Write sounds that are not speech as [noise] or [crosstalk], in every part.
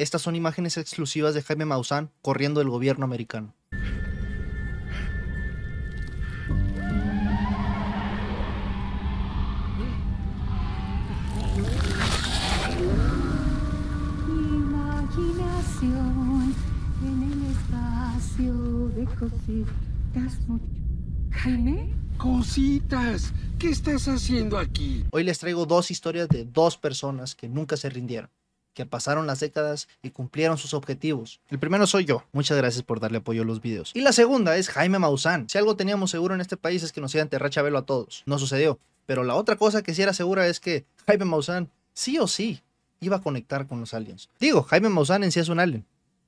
Estas son imágenes exclusivas de Jaime Maussan corriendo del gobierno americano. Imaginación en el espacio de cositas. Jaime. Cositas, ¿qué estás haciendo aquí? Hoy les traigo dos historias de dos personas que nunca se rindieron, que pasaron las décadas y cumplieron sus objetivos. El primero soy yo, muchas gracias por darle apoyo a los videos. Y la segunda es Jaime Maussan. Si algo teníamos seguro en este país es que nos iba a enterrar Chabelo a todos. No sucedió. Pero la otra cosa que sí era segura es que Jaime Maussan, sí o sí, iba a conectar con los aliens. Digo, Jaime Maussan en sí es un alien.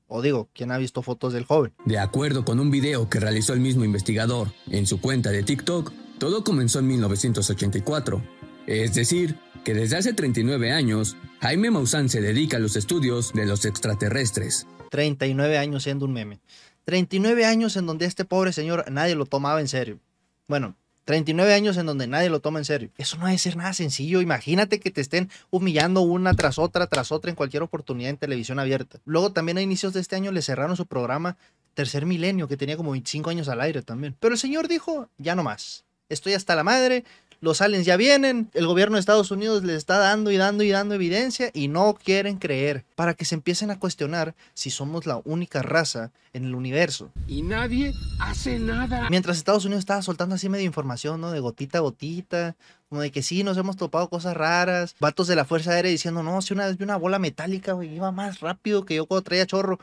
O digo, ¿quién ha visto fotos del joven? De acuerdo con un video que realizó el mismo investigador en su cuenta de TikTok, todo comenzó en 1984. Es decir, que desde hace 39 años, Jaime Maussan se dedica a los estudios de los extraterrestres. 39 años siendo un meme. 39 años en donde este pobre señor nadie lo tomaba en serio. Bueno, 39 años en donde nadie lo toma en serio. Eso no debe ser nada sencillo. Imagínate que te estén humillando una tras otra, tras otra en cualquier oportunidad en televisión abierta. Luego también a inicios de este año le cerraron su programa Tercer Milenio, que tenía como 25 años al aire también. Pero el señor dijo, ya no más. Estoy hasta la madre, los aliens ya vienen, el gobierno de Estados Unidos les está dando y dando y dando evidencia y no quieren creer para que se empiecen a cuestionar si somos la única raza en el universo. Y nadie hace nada. Mientras Estados Unidos estaba soltando así medio información, ¿no? De gotita a gotita, como de que sí, nos hemos topado cosas raras, vatos de la Fuerza Aérea diciendo, no, si una vez vi una bola metálica, güey, iba más rápido que yo cuando traía chorro.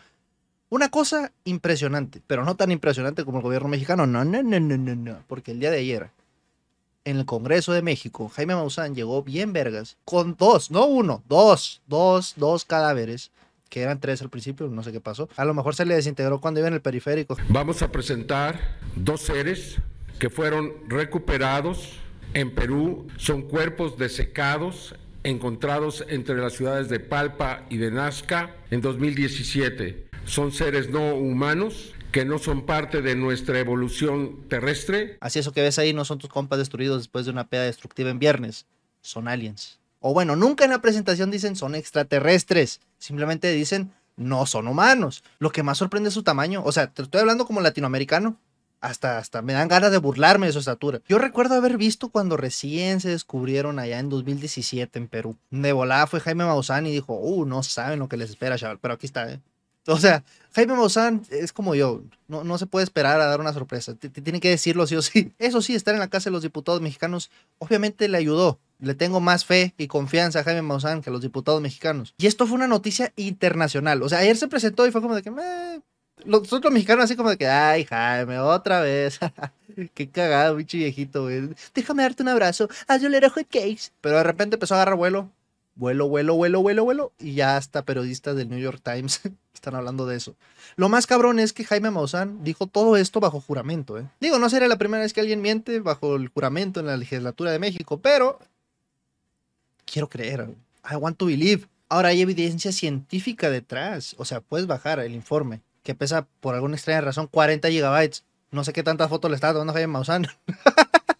Una cosa impresionante, pero no tan impresionante como el gobierno mexicano. No, no, no, no, no, no. Porque el día de ayer, en el Congreso de México, Jaime Maussan llegó bien vergas, con dos, no uno, dos, dos, dos cadáveres, que eran tres al principio, no sé qué pasó. A lo mejor se le desintegró cuando iba en el periférico. Vamos a presentar dos seres que fueron recuperados en Perú. Son cuerpos desecados encontrados entre las ciudades de Palpa y de Nazca en 2017. Son seres no humanos que no son parte de nuestra evolución terrestre. Así eso que ves ahí no son tus compas destruidos después de una peda destructiva en viernes, son aliens. O bueno, nunca en la presentación dicen son extraterrestres, simplemente dicen no son humanos. Lo que más sorprende es su tamaño, o sea, te estoy hablando como latinoamericano. Hasta, hasta me dan ganas de burlarme de su estatura. Yo recuerdo haber visto cuando recién se descubrieron allá en 2017 en Perú. De volada fue Jaime Maussan y dijo, uh, no saben lo que les espera, chaval. Pero aquí está, ¿eh? O sea, Jaime Maussan es como yo, no, no se puede esperar a dar una sorpresa, te, te tiene que decirlo sí o sí. [laughs] Eso sí, estar en la Casa de los Diputados Mexicanos obviamente le ayudó. Le tengo más fe y confianza a Jaime Maussan que a los diputados mexicanos. Y esto fue una noticia internacional. O sea, ayer se presentó y fue como de que, meh. nosotros los mexicanos así como de que, ay, Jaime, otra vez. [laughs] Qué cagado, bicho viejito, güey. Déjame darte un abrazo. Haz yo le hot cakes. Pero de repente empezó a agarrar vuelo. Vuelo, vuelo, vuelo, vuelo, vuelo. Y ya hasta periodistas del New York Times [laughs] están hablando de eso. Lo más cabrón es que Jaime Maussan dijo todo esto bajo juramento. ¿eh? Digo, no sería la primera vez que alguien miente bajo el juramento en la legislatura de México, pero quiero creer. I want to believe. Ahora hay evidencia científica detrás. O sea, puedes bajar el informe que pesa por alguna extraña razón 40 gigabytes. No sé qué tantas fotos le está tomando Jaime Maussan.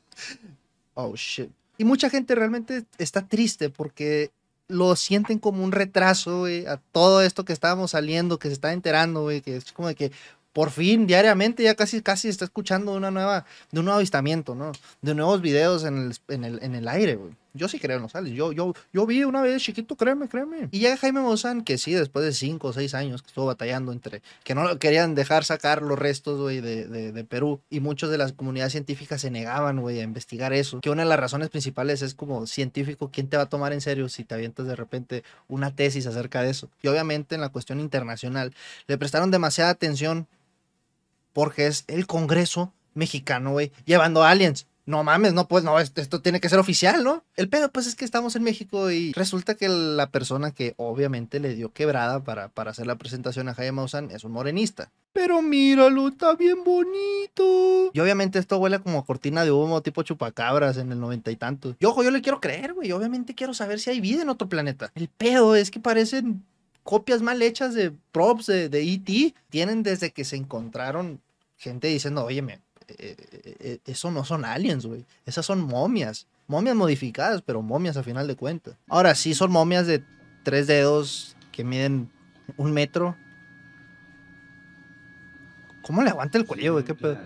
[laughs] oh shit. Y mucha gente realmente está triste porque lo sienten como un retraso, güey, a todo esto que estábamos saliendo, que se está enterando, güey, que es como de que por fin, diariamente, ya casi, casi está escuchando una nueva, de un nuevo avistamiento, ¿no? De nuevos videos en el, en el, en el aire, güey. Yo sí creo en los aliens. Yo, yo, yo vi una vez chiquito, créeme, créeme. Y llega Jaime Maussan, que sí, después de cinco o seis años que estuvo batallando entre que no querían dejar sacar los restos, güey, de, de, de, Perú. Y muchos de las comunidades científicas se negaban, güey, a investigar eso. Que una de las razones principales es como científico, ¿quién te va a tomar en serio si te avientas de repente una tesis acerca de eso? Y obviamente en la cuestión internacional le prestaron demasiada atención porque es el Congreso mexicano, güey, llevando aliens. No mames, no, pues no, esto, tiene que ser oficial, ¿no? El pedo, pues es que estamos en México y resulta que la persona que obviamente le dio quebrada para, para hacer la presentación a Jaime Maussan es un morenista. Pero míralo, está bien bonito. Y obviamente esto huele como cortina de humo tipo chupacabras en el noventa y tantos. Y ojo, yo le quiero creer, güey. Obviamente quiero saber si hay vida en otro planeta. El pedo es que parecen copias mal hechas de props de, de E.T. Tienen desde que se encontraron gente diciendo, oye, me, eh, eh, eso no son aliens, güey. Esas son momias. Momias modificadas, pero momias a final de cuentas. Ahora sí son momias de tres dedos que miden un metro. ¿Cómo le aguanta el cuello, güey? ¿Qué pedo?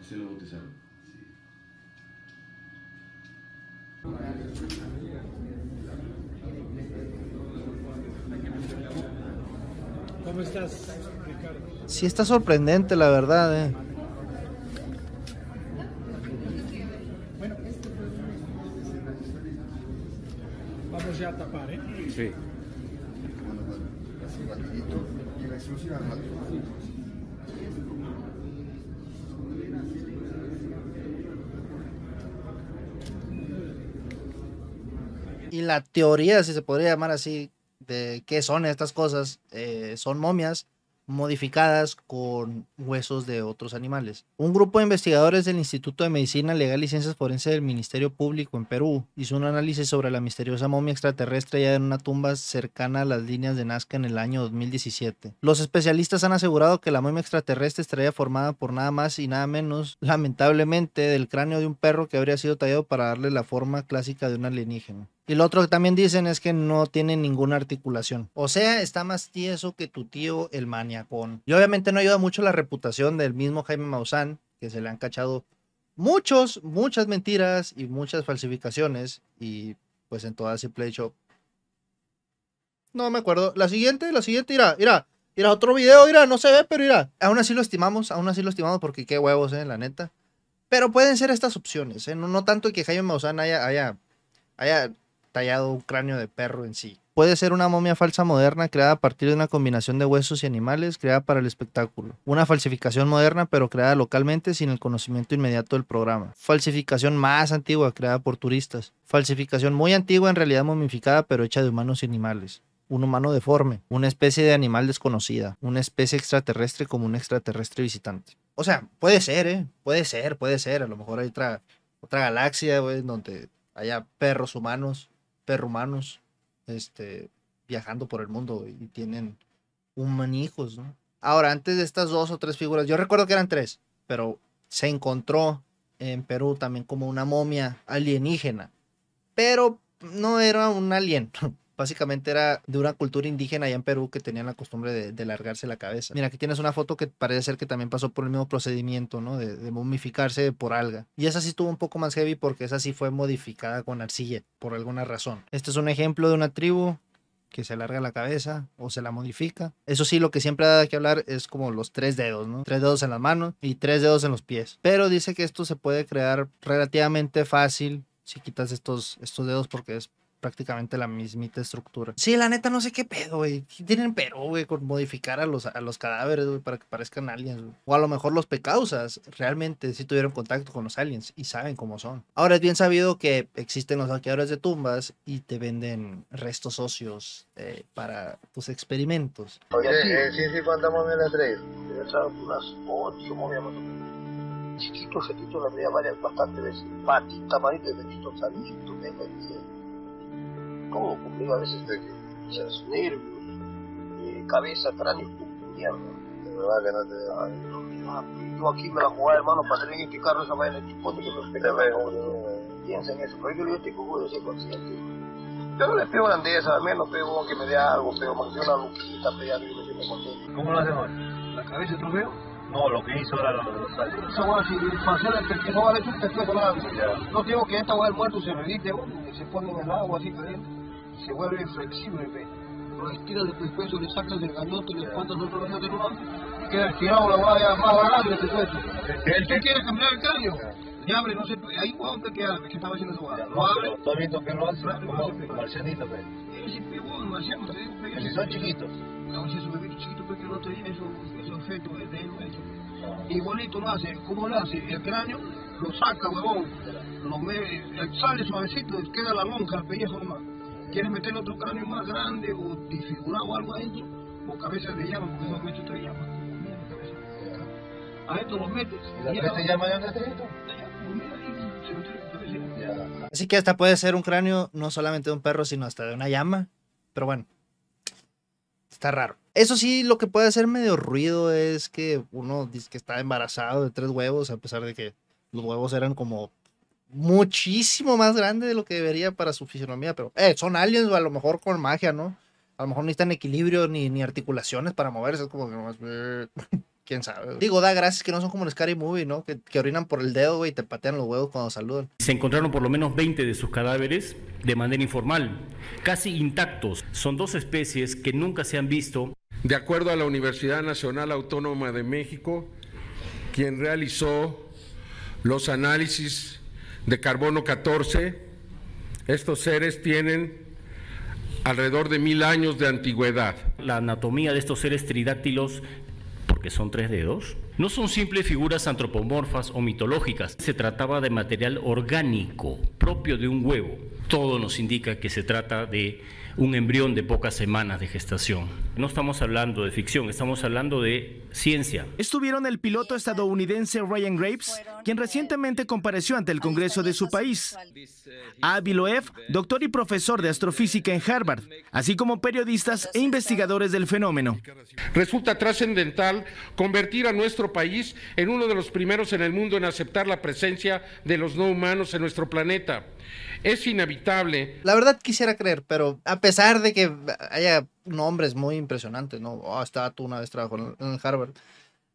Así lo bautizaron. ¿Cómo estás, Ricardo? Sí está sorprendente, la verdad, eh. Vamos ya a tapar, ¿eh? Sí. Y la teoría, si se podría llamar así, de qué son estas cosas, eh, son momias modificadas con huesos de otros animales. Un grupo de investigadores del Instituto de Medicina Legal y Ciencias Forenses del Ministerio Público en Perú hizo un análisis sobre la misteriosa momia extraterrestre hallada en una tumba cercana a las líneas de Nazca en el año 2017. Los especialistas han asegurado que la momia extraterrestre estaría formada por nada más y nada menos, lamentablemente, del cráneo de un perro que habría sido tallado para darle la forma clásica de un alienígena. Y lo otro que también dicen es que no tiene ninguna articulación. O sea, está más tieso que tu tío el maniacón. Y obviamente no ayuda mucho la reputación del mismo Jaime Maussan, que se le han cachado muchos, muchas mentiras y muchas falsificaciones. Y pues en toda simple hecho. No me acuerdo. La siguiente, la siguiente, irá, irá. Irá, otro video, irá, no se ve, pero irá. Aún así lo estimamos, aún así lo estimamos porque qué huevos, eh, la neta. Pero pueden ser estas opciones, eh. No, no tanto que Jaime Maussan haya, haya, haya tallado un cráneo de perro en sí. Puede ser una momia falsa moderna creada a partir de una combinación de huesos y animales creada para el espectáculo. Una falsificación moderna pero creada localmente sin el conocimiento inmediato del programa. Falsificación más antigua creada por turistas. Falsificación muy antigua en realidad momificada pero hecha de humanos y animales. Un humano deforme, una especie de animal desconocida, una especie extraterrestre como un extraterrestre visitante. O sea, puede ser, ¿eh? Puede ser, puede ser. A lo mejor hay otra, otra galaxia, güey, donde haya perros humanos perrumanos este, viajando por el mundo y tienen humanijos, ¿no? Ahora, antes de estas dos o tres figuras, yo recuerdo que eran tres, pero se encontró en Perú también como una momia alienígena, pero no era un alien, [laughs] básicamente era de una cultura indígena allá en Perú que tenían la costumbre de, de largarse la cabeza. Mira, aquí tienes una foto que parece ser que también pasó por el mismo procedimiento, ¿no? De, de momificarse por alga. Y esa sí estuvo un poco más heavy porque esa sí fue modificada con arcilla, por alguna razón. Este es un ejemplo de una tribu que se alarga la cabeza o se la modifica. Eso sí, lo que siempre da que hablar es como los tres dedos, ¿no? Tres dedos en las manos y tres dedos en los pies. Pero dice que esto se puede crear relativamente fácil si quitas estos, estos dedos porque es prácticamente la mismita estructura. Sí, la neta no sé qué pedo, güey. ¿Qué Tienen pero, güey, con modificar a los, a los cadáveres, güey, para que parezcan aliens. O a lo mejor los pecausas realmente sí tuvieron contacto con los aliens y saben cómo son. Ahora es bien sabido que existen los saqueadores de tumbas y te venden restos óseos eh, para tus experimentos. Oye, eh, sí, sí. Le he traído unas ocho momias más o menos. Chiquitos, chiquitos, las veía varias bastantes veces. Patita, manita, de chiquitos, salitos, venga, Todo conmigo a veces de que, nervios, eh, cabeza, cráneo, mierda. De verdad que no te... Ay, no, yo aquí me la jugaba, hermano, para tener que carro esa vaina de chipote que me pega. Piensa en eso, pero yo le digo, que ser consciente. Yo no le pego grandeza, al menos pego que me dé algo, pego más que una luquita, pego algo y me siento contento. ¿Cómo lo hacemos? ¿La cabeza trofeo? No, lo que hizo los los aliens. Esa hueá, si para hacer el que no vale un pescuezo nada. No digo que esta hueá del muerto se y se pone en el agua así caliente, se vuelve flexible, ve. Lo estiras del pescuezo, le sacas del gañote, le espantas otro gañote nuevo, y queda estirado la hueá ya más barato el pescuezo. ¿El que quiere cambiar el cráneo? Y abre, no sé, ahí hueón te queda, que estaba haciendo esa hueá. Lo abre, ¿Tú has visto que lo hace? Como marcianito, pues. ese huevón, marciano, te digo, Si son chiquitos. No, si esos bebitos chiquitos pues, que no tenía esos, fetos de él, eso. Igualito lo hace, ¿cómo lo hace? El cráneo lo saca, huevón, lo me, sale suavecito, queda la lonja, el pellejo nomás. ¿Quieres meter otro cráneo más grande o disfigurado o algo adentro? O cabeza de llama, porque son hechos de llama. A esto los metes. ¿Y la llama ya de esto? Así que hasta puede ser un cráneo no solamente de un perro, sino hasta de una llama. Pero bueno, está raro. Eso sí, lo que puede hacer medio ruido es que uno dice que está embarazado de tres huevos, a pesar de que los huevos eran como muchísimo más grandes de lo que debería para su fisionomía. Pero, eh, son aliens o a lo mejor con magia, ¿no? A lo mejor no necesitan equilibrio ni, ni articulaciones para moverse. Es como que nomás. [laughs] Quién sabe. Digo, da gracias que no son como en Scary Movie, ¿no? Que, que orinan por el dedo, güey, y te patean los huevos cuando saludan. Se encontraron por lo menos 20 de sus cadáveres de manera informal, casi intactos. Son dos especies que nunca se han visto De acuerdo a la Universidad Nacional Autónoma de México, quien realizó los análisis de carbono 14, estos seres tienen alrededor de mil años de antigüedad. La anatomía de estos seres tridáctilos, porque son tres dedos, no son simples figuras antropomorfas o mitológicas. Se trataba de material orgánico, propio de un huevo. Todo nos indica que se trata de un embrión de pocas semanas de gestación. No estamos hablando de ficción, estamos hablando de ciencia. Estuvieron el piloto estadounidense Ryan Graves, quien recientemente compareció ante el Congreso de su país, Avi Loeb, doctor y profesor de astrofísica en Harvard, así como periodistas e investigadores del fenómeno. Resulta trascendental convertir a nuestro país en uno de los primeros en el mundo en aceptar la presencia de los no humanos en nuestro planeta. Es inevitable La verdad quisiera creer, pero a pesar de que haya nombres muy impresionantes, ¿no? Oh, esta tú una vez trabajó en, en Harvard.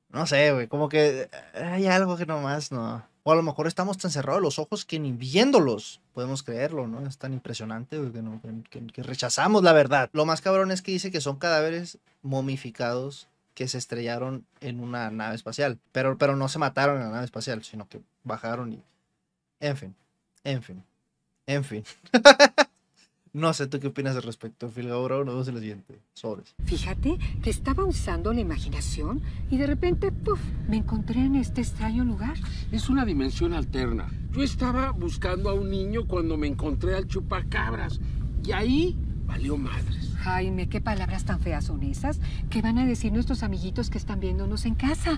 No sé, güey, como que hay algo que nomás no. O a lo mejor estamos tan cerrados los ojos que ni viéndolos podemos creerlo, ¿no? Es tan impresionante güey, que, no- que- que rechazamos la verdad. Lo más cabrón es que dice que son cadáveres momificados que se estrellaron en una nave espacial. Pero, pero no se mataron en la nave espacial, sino que bajaron y... En fin, en fin, en fin. [laughs] No sé tú qué opinas al respecto, Phil Gauro. Nos vemos en el siguiente. Sobres. Fíjate que estaba usando la imaginación y de repente, puff, me encontré en este extraño lugar. Es una dimensión alterna. Yo estaba buscando a un niño cuando me encontré al chupacabras y ahí valió madres. Jaime, qué palabras tan feas son esas que van a decir nuestros amiguitos que están viéndonos en casa.